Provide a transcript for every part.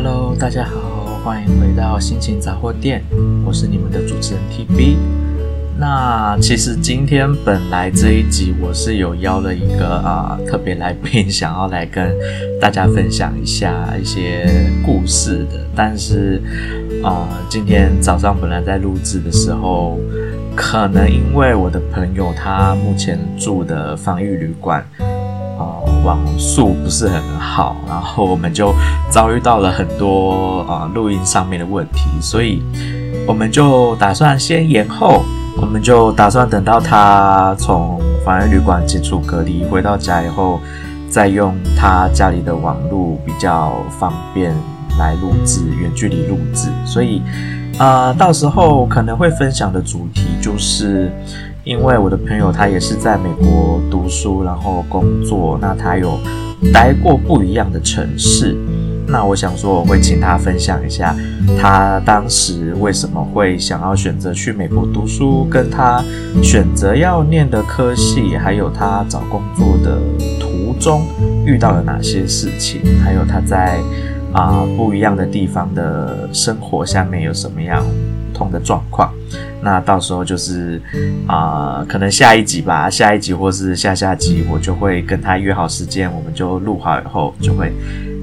Hello，大家好，欢迎回到心情杂货店，我是你们的主持人 TB。那其实今天本来这一集我是有邀了一个啊、特别来宾，想要来跟大家分享一下一些故事的，但是啊、今天早上本来在录制的时候，可能因为我的朋友他目前住的防御旅馆。网速不是很好，然后我们就遭遇到了很多啊录音上面的问题，所以我们就打算先延后，我们就打算等到他从防疫旅馆解除隔离回到家以后，再用他家里的网路比较方便来录制，远距离录制，所以啊、呃，到时候可能会分享的主题就是。因为我的朋友他也是在美国读书，然后工作，那他有待过不一样的城市，那我想说我会请他分享一下他当时为什么会想要选择去美国读书，跟他选择要念的科系，还有他找工作的途中遇到了哪些事情，还有他在啊、不一样的地方的生活下面有什么样不同的状况。那到时候就是啊、可能下一集吧，下一集或是下下集，我就会跟他约好时间，我们就录好以后，就会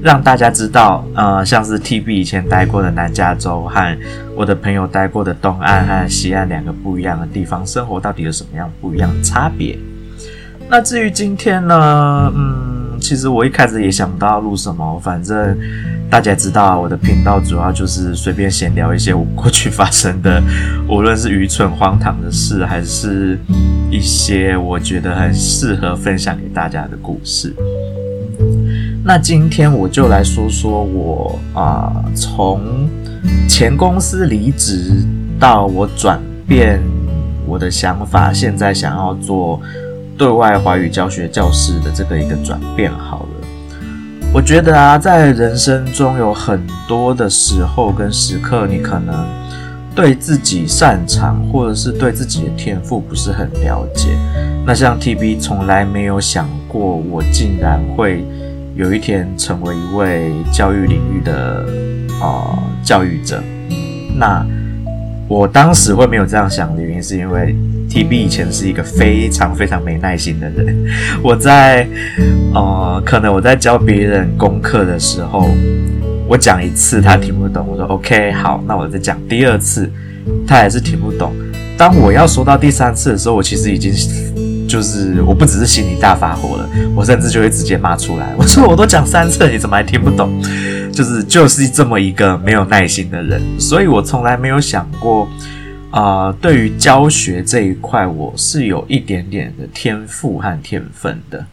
让大家知道，呃，像是 TB 以前待过的南加州和我的朋友待过的东岸和西岸两个不一样的地方，生活到底有什么样不一样的差别。那至于今天呢，嗯，其实我一开始也想不到录什么，反正。大家知道，我的频道主要就是随便闲聊一些我过去发生的，无论是愚蠢荒唐的事，还是一些我觉得很适合分享给大家的故事。那今天我就来说说我啊，从前公司离职到我转变我的想法，现在想要做对外华语教学教师的这个一个转变，好了。我觉得啊，在人生中有很多的时候跟时刻，你可能对自己擅长或者是对自己的天赋不是很了解。那像 TB 从来没有想过，我竟然会有一天成为一位教育领域的呃教育者。那我当时会没有这样想的原因，是因为 TB 以前是一个非常非常没耐心的人。我在呃，可能我在教别人功课的时候，我讲一次他听不懂，我说 OK 好，那我再讲第二次，他还是听不懂。当我要说到第三次的时候，我其实已经就是我不只是心里大发火了，我甚至就会直接骂出来。我说 我都讲三次，你怎么还听不懂？就是就是这么一个没有耐心的人，所以我从来没有想过，啊、呃，对于教学这一块，我是有一点点的天赋和天分的。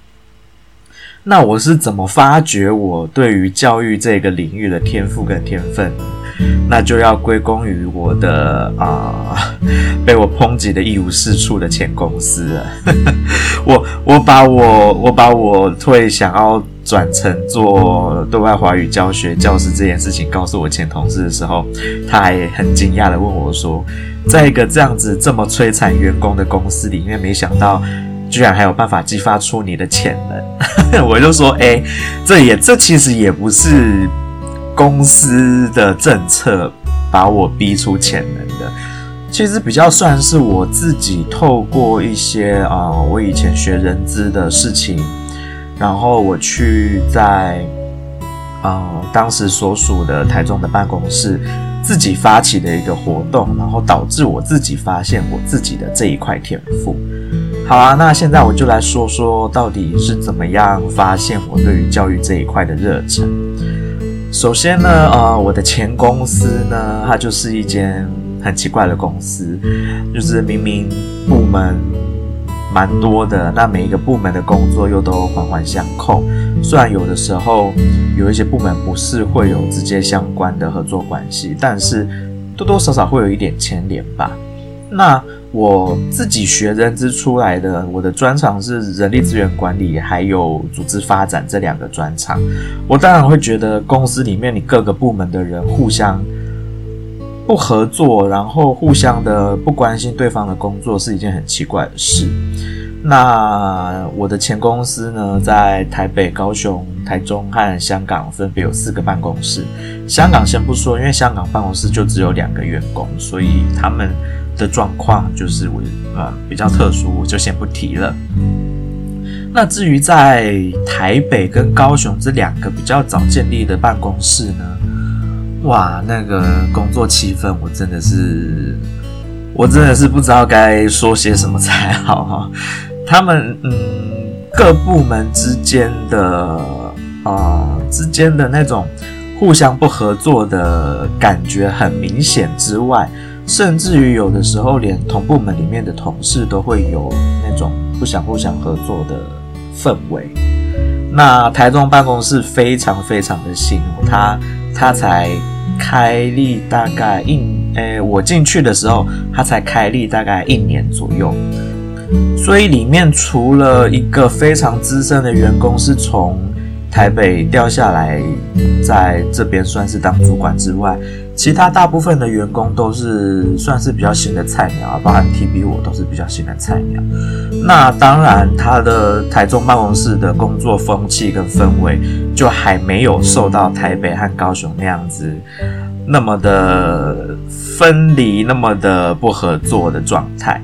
那我是怎么发掘我对于教育这个领域的天赋跟天分？那就要归功于我的啊、被我抨击的一无是处的前公司了。我我把我我把我会想要。转成做对外华语教学教师这件事情，告诉我前同事的时候，他还很惊讶地问我说：“在一个这样子这么摧残员工的公司里面，没想到居然还有办法激发出你的潜能。”我就说：“哎、这也这其实也不是公司的政策把我逼出潜能的，其实比较算是我自己透过一些啊、我以前学人资的事情。”然后我去在，呃，当时所属的台中的办公室自己发起的一个活动，然后导致我自己发现我自己的这一块天赋。好啊，那现在我就来说说到底是怎么样发现我对于教育这一块的热忱。首先呢，呃，我的前公司呢，它就是一间很奇怪的公司，就是明明部门。蛮多的，那每一个部门的工作又都环环相扣。虽然有的时候有一些部门不是会有直接相关的合作关系，但是多多少少会有一点牵连吧。那我自己学人资出来的，我的专长是人力资源管理，还有组织发展这两个专长。我当然会觉得公司里面你各个部门的人互相不合作，然后互相的不关心对方的工作，是一件很奇怪的事。那我的前公司呢，在台北、高雄、台中和香港分别有四个办公室。香港先不说，因为香港办公室就只有两个员工，所以他们的状况就是我呃比较特殊，我就先不提了。那至于在台北跟高雄这两个比较早建立的办公室呢，哇，那个工作气氛我真的是，我真的是不知道该说些什么才好哈。他们嗯，各部门之间的啊、之间的那种互相不合作的感觉很明显之外，甚至于有的时候连同部门里面的同事都会有那种不想互相合作的氛围。那台中办公室非常非常的新，他他才开立大概一诶、我进去的时候它才开立大概一年左右。所以里面除了一个非常资深的员工是从台北调下来，在这边算是当主管之外，其他大部分的员工都是算是比较新的菜鸟啊，包含 TB 我都是比较新的菜鸟。那当然，他的台中办公室的工作风气跟氛围就还没有受到台北和高雄那样子那么的分离、那么的不合作的状态。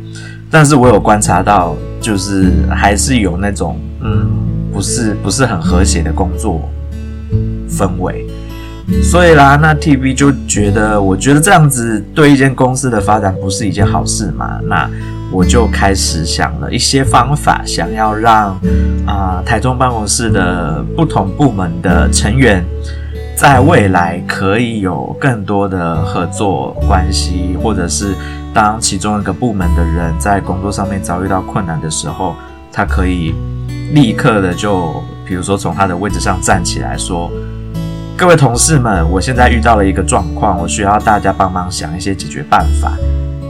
但是我有观察到，就是还是有那种嗯，不是不是很和谐的工作氛围，所以啦，那 TB 就觉得，我觉得这样子对一间公司的发展不是一件好事嘛。那我就开始想了一些方法，想要让啊、台中办公室的不同部门的成员，在未来可以有更多的合作关系，或者是。当其中一个部门的人在工作上面遭遇到困难的时候，他可以立刻的就，比如说从他的位置上站起来说：“各位同事们，我现在遇到了一个状况，我需要大家帮忙想一些解决办法。”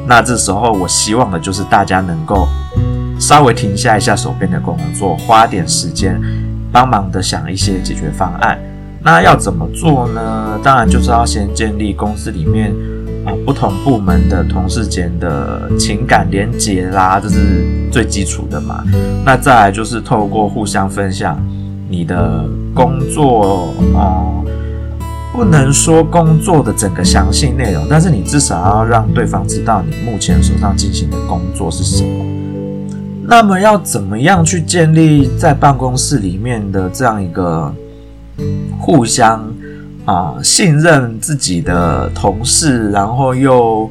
那这时候，我希望的就是大家能够稍微停下一下手边的工作，花点时间帮忙的想一些解决方案。那要怎么做呢？当然就是要先建立公司里面啊。不同部门的同事间的情感连结啦，这是最基础的嘛。那再来就是透过互相分享你的工作哦、不能说工作的整个详细内容，但是你至少要让对方知道你目前手上进行的工作是什么。那么要怎么样去建立在办公室里面的这样一个互相？啊，信任自己的同事，然后又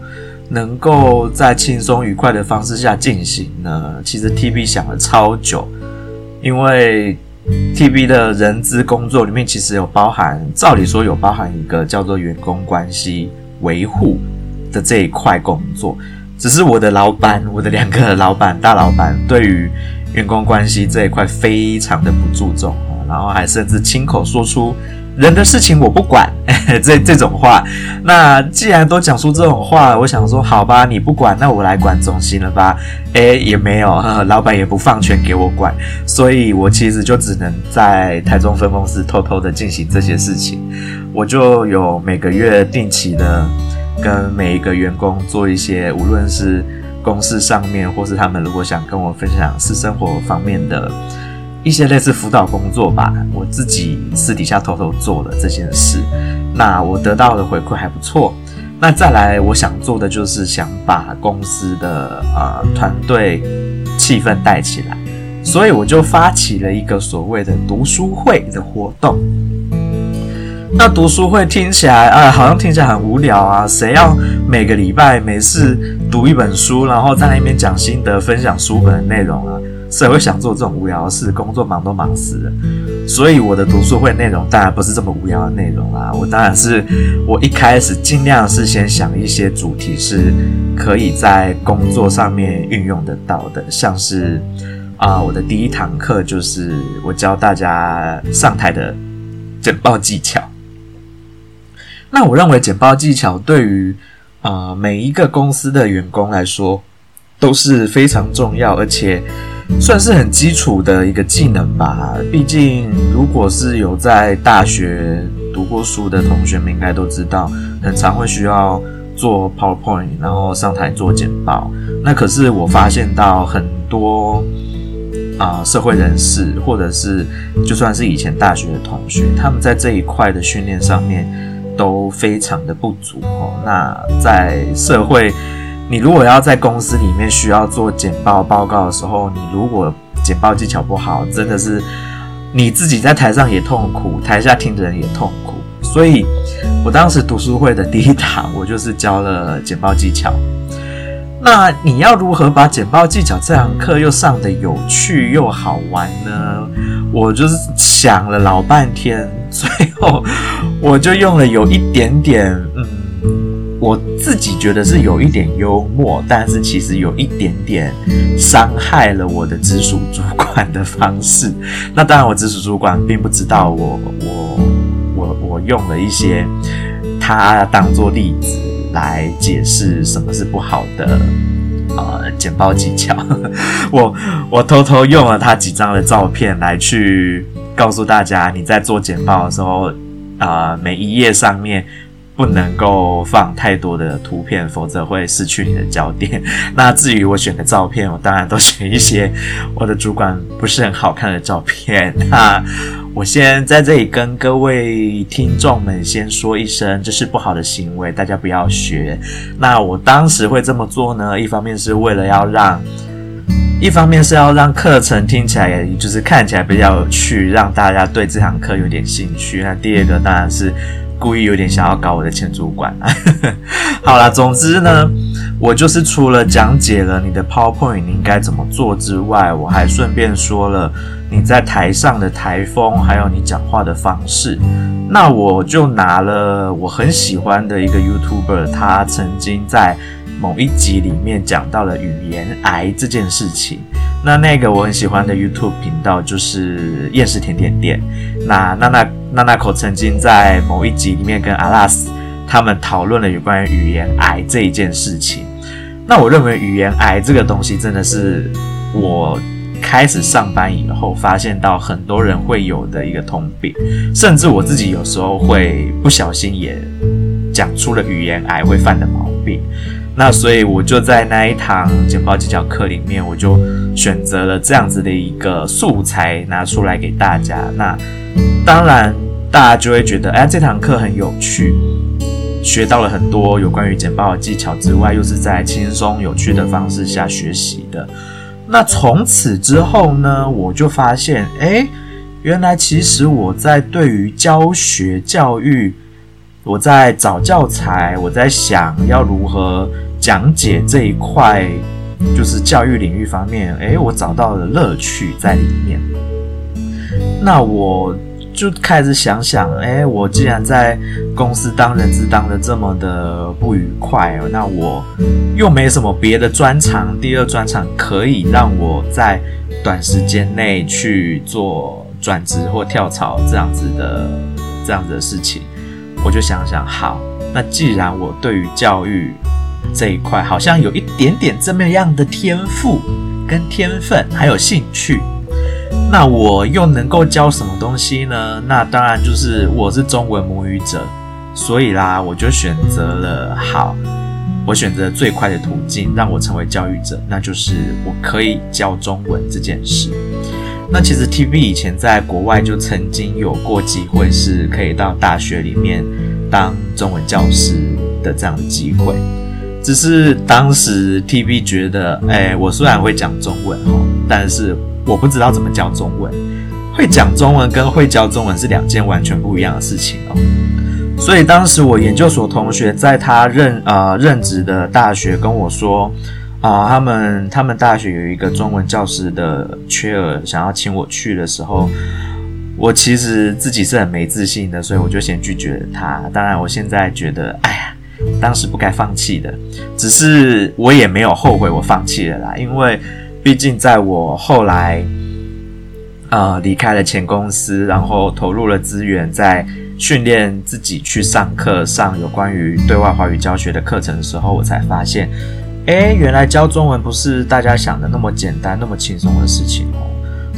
能够在轻松愉快的方式下进行呢？其实 TB 想了超久，因为 TB 的人资工作里面其实有包含，照理说有包含一个叫做员工关系维护的这一块工作，只是我的老板，我的两个老板大老板对于员工关系这一块非常的不注重啊，然后还甚至亲口说出。人的事情我不管，这这种话。那既然都讲出这种话，我想说，好吧，你不管，那我来管总行了吧？诶，也没有，老板也不放权给我管，所以我其实就只能在台中分公司偷偷的进行这些事情。我就有每个月定期的跟每一个员工做一些，无论是公事上面，或是他们如果想跟我分享私生活方面的。一些类似辅导工作吧，我自己私底下偷偷做的这件事，那我得到的回馈还不错。那再来，我想做的就是想把公司的呃团队气氛带起来，所以我就发起了一个所谓的读书会的活动。那读书会听起来啊，好像听起来很无聊啊，谁要每个礼拜每次读一本书，然后在那边讲心得、分享书本的内容啊？谁会想做这种无聊的事？工作忙都忙死了，所以我的读书会内容当然不是这么无聊的内容啦。我当然是我一开始尽量是先想一些主题是可以在工作上面运用得到的，像是啊、我的第一堂课就是我教大家上台的简报技巧。那我认为简报技巧对于啊、每一个公司的员工来说都是非常重要，而且。算是很基础的一个技能吧。毕竟，如果是有在大学读过书的同学们，应该都知道，很常会需要做 PowerPoint，然后上台做简报。那可是我发现到很多啊、社会人士，或者是就算是以前大学的同学，他们在这一块的训练上面都非常的不足哦。那在社会，你如果要在公司里面需要做简报报告的时候，你如果简报技巧不好，真的是你自己在台上也痛苦，台下听的人也痛苦。所以，我当时读书会的第一堂，我就是教了简报技巧。那你要如何把简报技巧这堂课又上得有趣又好玩呢？我就是想了老半天，最后我就用了有一点点，嗯，我自己觉得是有一点幽默，但是其实有一点点伤害了我的直属主管的方式。那当然，我直属主管并不知道我，我，我，我用了一些他当做例子。来解释什么是不好的呃简报技巧。我我偷偷用了他几张的照片来去告诉大家，你在做简报的时候，啊、呃，每一页上面不能够放太多的图片，否则会失去你的焦点。那至于我选的照片，我当然都选一些我的主管不是很好看的照片。那我先在这里跟各位听众们先说一声，这是不好的行为，大家不要学。那我当时会这么做呢，一方面是为了要让，一方面是要让课程听起来，也就是看起来比较有趣，让大家对这堂课有点兴趣。那第二个当然是故意有点想要搞我的前主管。好啦，总之呢，我就是除了讲解了你的 PowerPoint 你应该怎么做之外，我还顺便说了。你在台上的台风，还有你讲话的方式，那我就拿了我很喜欢的一个 YouTuber，他曾经在某一集里面讲到了语言癌这件事情。那那个我很喜欢的 YouTube 频道就是厌世甜点店。那娜娜娜娜口曾经在某一集里面跟阿拉斯他们讨论了有关于语言癌这一件事情。那我认为语言癌这个东西真的是我。开始上班以后，发现到很多人会有的一个通病，甚至我自己有时候会不小心也讲出了语言癌会犯的毛病。那所以我就在那一堂简报技巧课里面，我就选择了这样子的一个素材拿出来给大家。那当然，大家就会觉得，哎，这堂课很有趣，学到了很多有关于简报的技巧之外，又是在轻松有趣的方式下学习的。那从此之后呢，我就发现，诶，原来其实我在对于教学教育，我在找教材，我在想要如何讲解这一块，就是教育领域方面，诶，我找到了乐趣在里面。那我。就开始想想，哎，我既然在公司当人资当得这么的不愉快，那我又没什么别的专长，第二专长可以让我在短时间内去做转职或跳槽这样子的这样子的事情，我就想想，好，那既然我对于教育这一块好像有一点点这么样的天赋跟天分，还有兴趣。那我又能够教什么东西呢？那当然就是我是中文母语者，所以啦，我就选择了好，我选择最快的途径让我成为教育者，那就是我可以教中文这件事。那其实 TV 以前在国外就曾经有过机会，是可以到大学里面当中文教师的这样的机会，只是当时 TV 觉得，哎，我虽然会讲中文哈，但是。我不知道怎么教中文，会讲中文跟会教中文是两件完全不一样的事情哦。所以当时我研究所同学在他任呃任职的大学跟我说，啊、他们他们大学有一个中文教师的缺额，想要请我去的时候，我其实自己是很没自信的，所以我就先拒绝了他。当然，我现在觉得，哎呀，当时不该放弃的，只是我也没有后悔我放弃了啦，因为。毕竟，在我后来，呃，离开了前公司，然后投入了资源在训练自己去上课，上有关于对外华语教学的课程的时候，我才发现，诶，原来教中文不是大家想的那么简单、那么轻松的事情。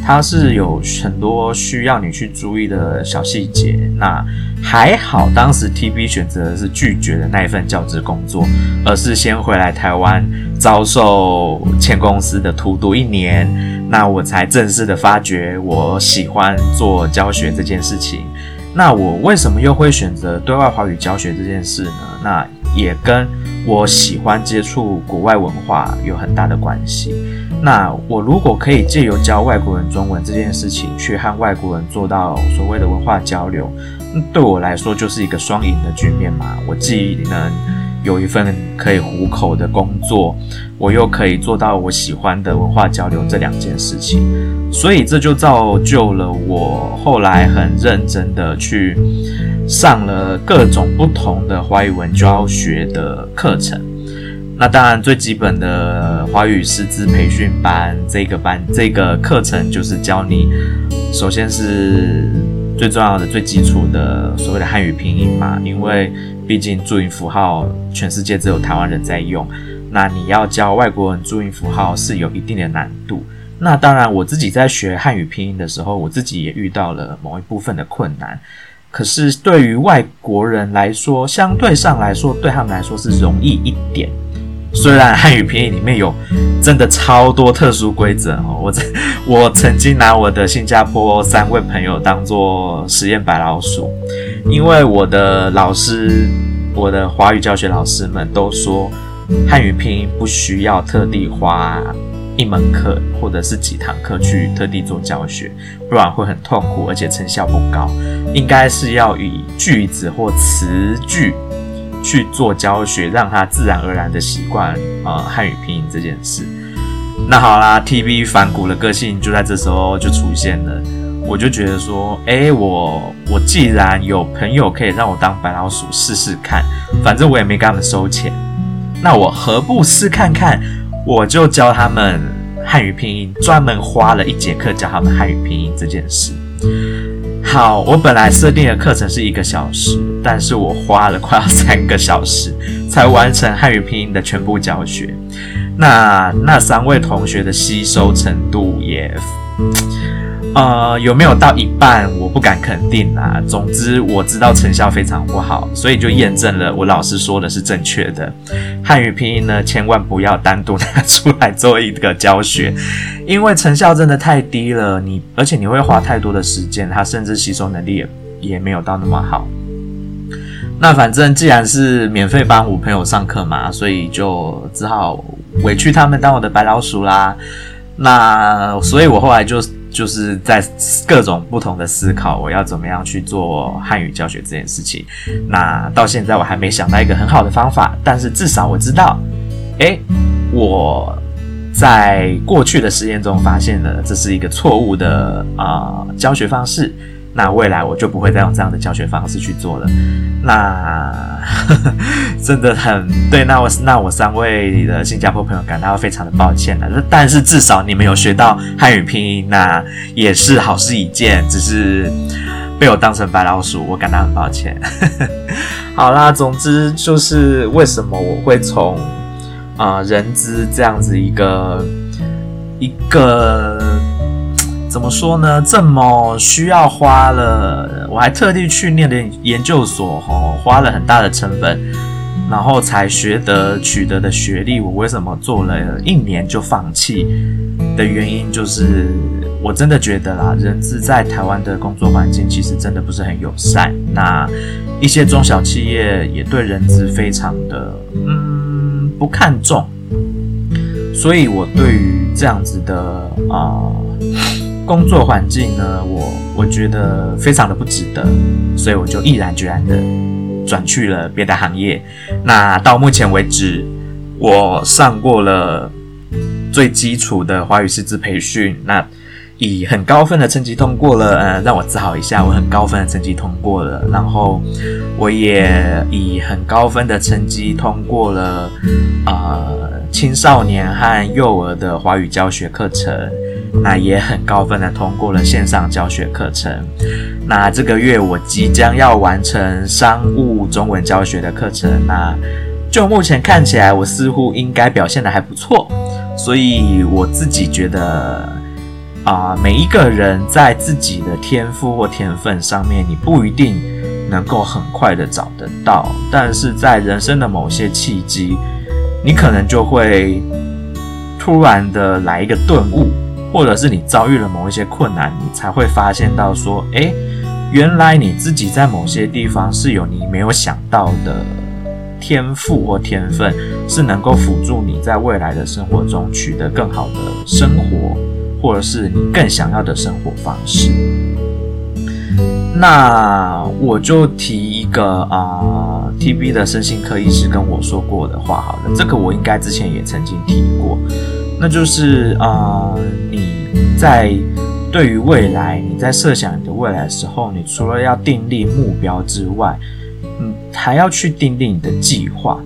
它是有很多需要你去注意的小细节。那还好，当时 TB 选择的是拒绝的那一份教职工作，而是先回来台湾遭受前公司的荼毒一年。那我才正式的发觉我喜欢做教学这件事情。那我为什么又会选择对外华语教学这件事呢？那也跟我喜欢接触国外文化有很大的关系。那我如果可以借由教外国人中文这件事情，去和外国人做到所谓的文化交流，对我来说就是一个双赢的局面嘛。我既能有一份可以糊口的工作，我又可以做到我喜欢的文化交流这两件事情，所以这就造就了我后来很认真的去上了各种不同的华语文教学的课程。那当然，最基本的华语师资培训班，这个班这个课程就是教你，首先是最重要的、最基础的所谓的汉语拼音嘛。因为毕竟注音符号全世界只有台湾人在用，那你要教外国人注音符号是有一定的难度。那当然，我自己在学汉语拼音的时候，我自己也遇到了某一部分的困难。可是对于外国人来说，相对上来说，对他们来说是容易一点。虽然汉语拼音里面有真的超多特殊规则哦，我我曾经拿我的新加坡三位朋友当做实验白老鼠，因为我的老师，我的华语教学老师们都说，汉语拼音不需要特地花一门课或者是几堂课去特地做教学，不然会很痛苦，而且成效不高。应该是要以句子或词句。去做教学，让他自然而然的习惯呃汉语拼音这件事。那好啦，TB 反骨的个性就在这时候就出现了。我就觉得说，哎、欸，我我既然有朋友可以让我当白老鼠试试看，反正我也没给他们收钱，那我何不试看看？我就教他们汉语拼音，专门花了一节课教他们汉语拼音这件事。好，我本来设定的课程是一个小时，但是我花了快要三个小时才完成汉语拼音的全部教学。那那三位同学的吸收程度也。呃，有没有到一半？我不敢肯定啊。总之，我知道成效非常不好，所以就验证了我老师说的是正确的。汉语拼音呢，千万不要单独拿出来做一个教学，因为成效真的太低了。你而且你会花太多的时间，它甚至吸收能力也也没有到那么好。那反正既然是免费帮我朋友上课嘛，所以就只好委屈他们当我的白老鼠啦。那所以，我后来就。就是在各种不同的思考，我要怎么样去做汉语教学这件事情。那到现在我还没想到一个很好的方法，但是至少我知道，诶，我在过去的实验中发现了这是一个错误的啊、教学方式。那未来我就不会再用这样的教学方式去做了。那 真的很对，那我那我三位的新加坡朋友感到非常的抱歉了。但是至少你们有学到汉语拼音，那也是好事一件。只是被我当成白老鼠，我感到很抱歉。好啦，总之就是为什么我会从啊、呃、人资这样子一个一个。怎么说呢？这么需要花了，我还特地去念的研究所，吼，花了很大的成本，然后才学得取得的学历，我为什么做了一年就放弃？的原因就是，我真的觉得啦，人资在台湾的工作环境其实真的不是很友善。那一些中小企业也对人资非常的，嗯，不看重。所以我对于这样子的啊。工作环境呢，我我觉得非常的不值得，所以我就毅然决然的转去了别的行业。那到目前为止，我上过了最基础的华语师资培训，那以很高分的成绩通过了，呃，让我自豪一下，我很高分的成绩通过了。然后我也以很高分的成绩通过了，呃，青少年和幼儿的华语教学课程。那也很高分的通过了线上教学课程。那这个月我即将要完成商务中文教学的课程。那就目前看起来，我似乎应该表现的还不错。所以我自己觉得，啊、每一个人在自己的天赋或天分上面，你不一定能够很快的找得到，但是在人生的某些契机，你可能就会突然的来一个顿悟，或者是你遭遇了某一些困难，你才会发现到说，诶，原来你自己在某些地方是有你没有想到的天赋或天分，是能够辅助你在未来的生活中取得更好的生活，或者是你更想要的生活方式。那我就提一个啊、，TB 的身心科医师跟我说过的话好了，这个我应该之前也曾经提过，那就是啊、呃，你在对于未来，你在设想你的未来的时候，你除了要订立目标之外，嗯，还要去订立你的计划。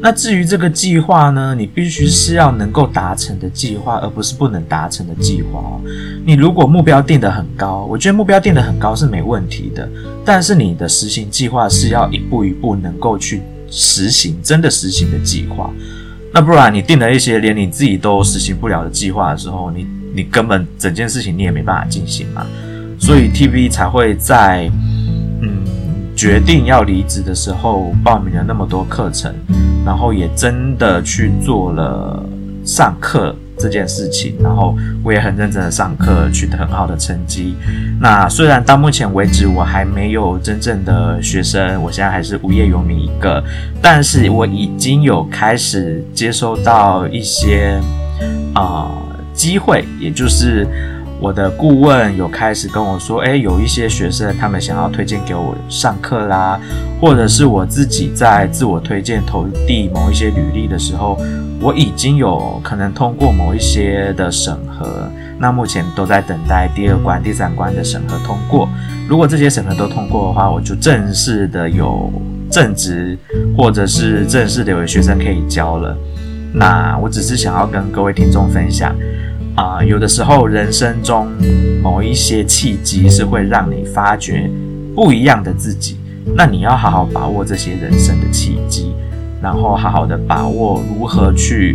那至于这个计划呢，你必须是要能够达成的计划，而不是不能达成的计划哦。你如果目标定得很高，我觉得目标定得很高是没问题的，但是你的实行计划是要一步一步能够去实行，真的实行的计划。那不然你定了一些连你自己都实行不了的计划的时候，你你根本整件事情你也没办法进行嘛。所以 TV 才会在嗯决定要离职的时候报名了那么多课程。然后也真的去做了上课这件事情，然后我也很认真的上课，取得很好的成绩。那虽然到目前为止我还没有真正的学生，我现在还是无业游民一个，但是我已经有开始接收到一些啊、机会，也就是。我的顾问有开始跟我说，诶，有一些学生他们想要推荐给我上课啦，或者是我自己在自我推荐投递某一些履历的时候，我已经有可能通过某一些的审核，那目前都在等待第二关、第三关的审核通过。如果这些审核都通过的话，我就正式的有正职，或者是正式的有学生可以教了。那我只是想要跟各位听众分享。啊、有的时候人生中某一些契机是会让你发掘不一样的自己，那你要好好把握这些人生的契机，然后好好的把握如何去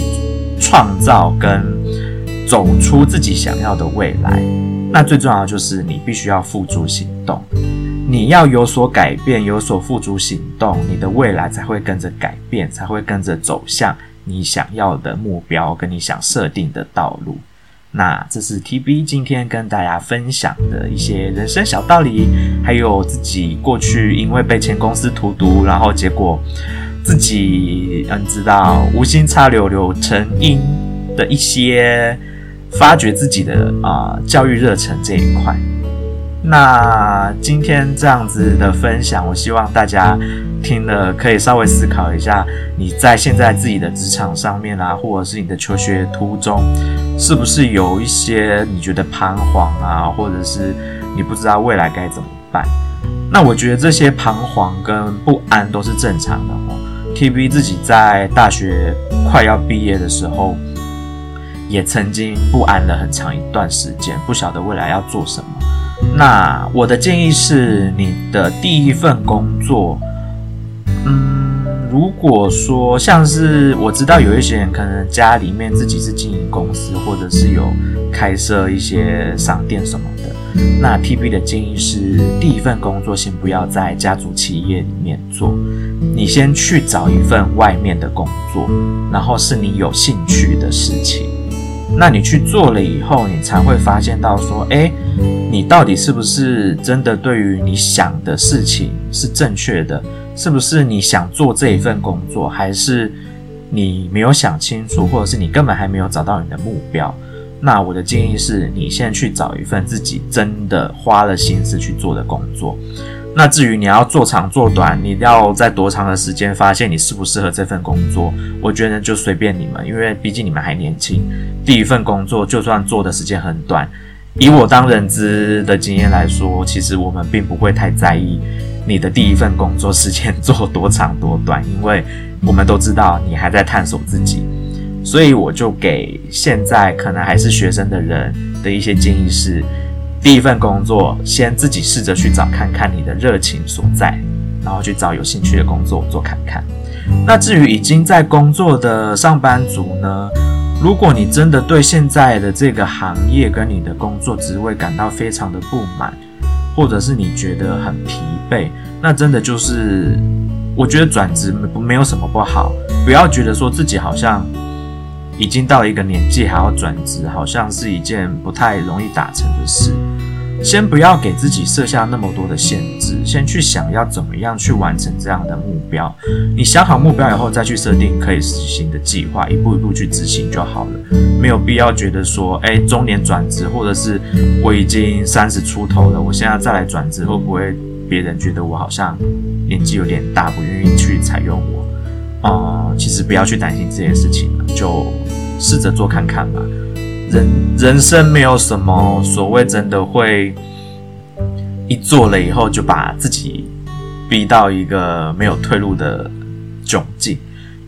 创造跟走出自己想要的未来。那最重要的就是你必须要付诸行动，你要有所改变，有所付诸行动，你的未来才会跟着改变，才会跟着走向你想要的目标，跟你想设定的道路。那这是 TB 今天跟大家分享的一些人生小道理，还有自己过去因为被前公司荼毒，然后结果自己嗯知道无心插柳柳成荫的一些发掘自己的啊、教育热忱这一块。那今天这样子的分享，我希望大家听了可以稍微思考一下，你在现在自己的职场上面啊，或者是你的求学途中，是不是有一些你觉得彷徨啊，或者是你不知道未来该怎么办？那我觉得这些彷徨跟不安都是正常的哦。TB 自己在大学快要毕业的时候，也曾经不安了很长一段时间，不晓得未来要做什么。那我的建议是，你的第一份工作，嗯，如果说像是我知道有一些人可能家里面自己是经营公司，或者是有开设一些商店什么的，那 TB 的建议是，第一份工作先不要在家族企业里面做，你先去找一份外面的工作，然后是你有兴趣的事情，那你去做了以后，你才会发现到说，诶。你到底是不是真的对于你想的事情是正确的？是不是你想做这一份工作，还是你没有想清楚，或者是你根本还没有找到你的目标？那我的建议是你先去找一份自己真的花了心思去做的工作。那至于你要做长做短，你要在多长的时间发现你适不适合这份工作，我觉得就随便你们，因为毕竟你们还年轻。第一份工作就算做的时间很短。以我当人资的经验来说，其实我们并不会太在意你的第一份工作时间 做多长多短，因为我们都知道你还在探索自己。所以我就给现在可能还是学生的人的一些建议是：第一份工作先自己试着去找看看你的热情所在，然后去找有兴趣的工作做看看。那至于已经在工作的上班族呢？如果你真的对现在的这个行业跟你的工作职位感到非常的不满，或者是你觉得很疲惫，那真的就是，我觉得转职没有什么不好，不要觉得说自己好像已经到一个年纪还要转职，好像是一件不太容易达成的事。先不要给自己设下那么多的限制，先去想要怎么样去完成这样的目标。你想好目标以后，再去设定可以实行的计划，一步一步去执行就好了。没有必要觉得说，哎，中年转职，或者是我已经三十出头了，我现在再来转职，会不会别人觉得我好像年纪有点大，不愿意去采用我？啊、其实不要去担心这些事情了，就试着做看看吧。人人生没有什么所谓，真的会一做了以后就把自己逼到一个没有退路的窘境。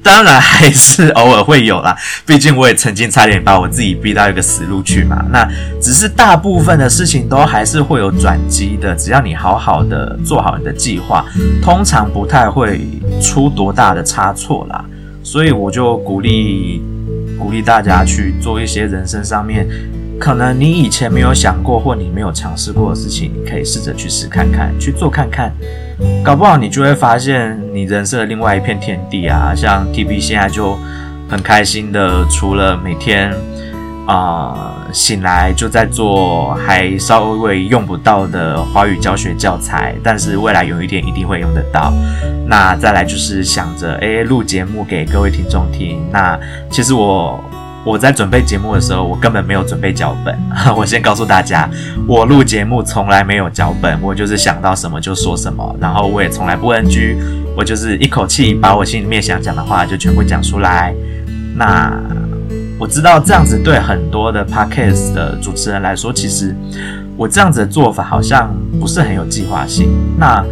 当然还是偶尔会有啦，毕竟我也曾经差点把我自己逼到一个死路去嘛。那只是大部分的事情都还是会有转机的，只要你好好的做好你的计划，通常不太会出多大的差错啦。所以我就鼓励。鼓励大家去做一些人生上面可能你以前没有想过或你没有尝试过的事情，你可以试着去试看看，去做看看，搞不好你就会发现你人生的另外一片天地啊！像 TB 现在就很开心的，除了每天啊、呃、醒来就在做还稍微用不到的华语教学教材，但是未来有一天一定会用得到。那再来就是想着，诶，录节目给各位听众听。那其实我我在准备节目的时候，我根本没有准备脚本。我先告诉大家，我录节目从来没有脚本，我就是想到什么就说什么，然后我也从来不 NG，我就是一口气把我心里面想讲的话就全部讲出来。那我知道这样子对很多的 Podcast 的主持人来说，其实我这样子的做法好像不是很有计划性。那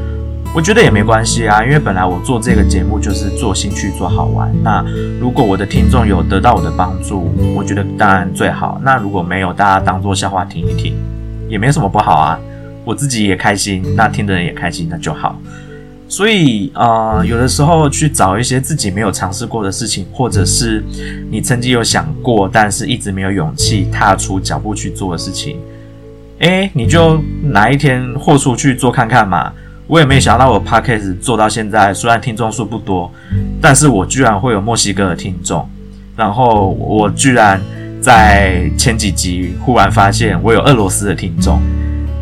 我觉得也没关系啊，因为本来我做这个节目就是做兴趣、做好玩。那如果我的听众有得到我的帮助，我觉得当然最好。那如果没有，大家当做笑话听一听，也没什么不好啊。我自己也开心，那听的人也开心，那就好。所以，呃，有的时候去找一些自己没有尝试过的事情，或者是你曾经有想过，但是一直没有勇气踏出脚步去做的事情，诶，你就哪一天豁出去做看看嘛。我也没想到我 Podcast 做到现在，虽然听众数不多，但是我居然会有墨西哥的听众，然后我居然在前几集忽然发现我有俄罗斯的听众，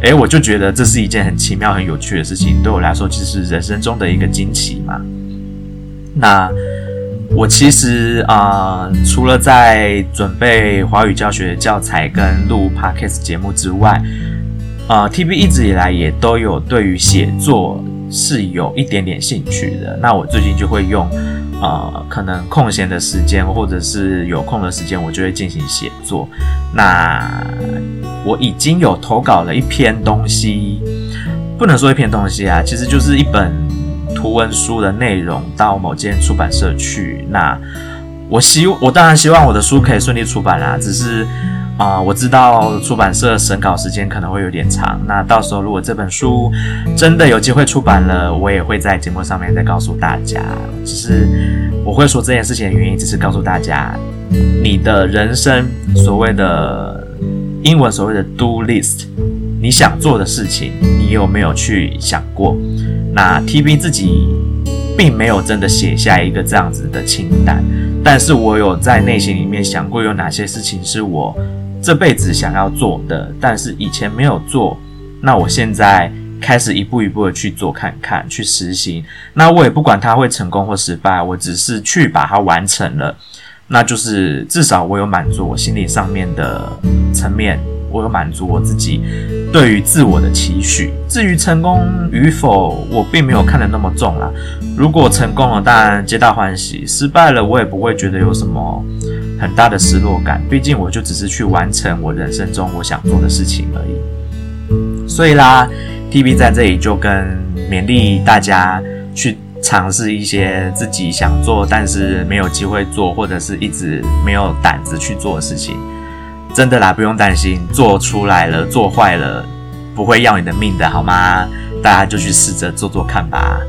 诶，我就觉得这是一件很奇妙、很有趣的事情，对我来说其实是人生中的一个惊奇嘛。那我其实啊、除了在准备华语教学教材跟录 Podcast 节目之外，啊、，TB 一直以来也都有对于写作是有一点点兴趣的。那我最近就会用，呃，可能空闲的时间或者是有空的时间，我就会进行写作。那我已经有投稿了一篇东西，不能说一篇东西啊，其实就是一本图文书的内容到某间出版社去。那我希我当然希望我的书可以顺利出版啦，只是。啊、我知道出版社审稿时间可能会有点长。那到时候如果这本书真的有机会出版了，我也会在节目上面再告诉大家。只是我会说这件事情的原因，只是告诉大家，你的人生所谓的英文所谓的 do list，你想做的事情，你有没有去想过？那 TB 自己并没有真的写下一个这样子的清单，但是我有在内心里面想过有哪些事情是我。这辈子想要做的，但是以前没有做，那我现在开始一步一步的去做看看，去实行。那我也不管它会成功或失败，我只是去把它完成了，那就是至少我有满足我心理上面的层面，我有满足我自己对于自我的期许。至于成功与否，我并没有看得那么重啦。如果成功了，当然皆大欢喜；失败了，我也不会觉得有什么。很大的失落感，毕竟我就只是去完成我人生中我想做的事情而已。所以啦，TB 在这里就跟勉励大家去尝试一些自己想做但是没有机会做，或者是一直没有胆子去做的事情。真的啦，不用担心，做出来了，做坏了，不会要你的命的，好吗？大家就去试着做做看吧。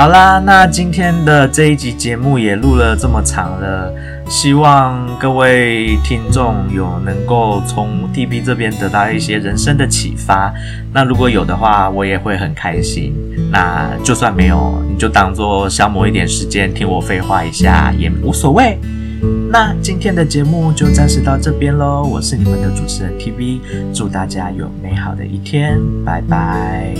好啦，那今天的这一集节目也录了这么长了，希望各位听众有能够从 TB 这边得到一些人生的启发。那如果有的话，我也会很开心。那就算没有，你就当做消磨一点时间听我废话一下也无所谓。那今天的节目就暂时到这边喽，我是你们的主持人 TB，祝大家有美好的一天，拜拜。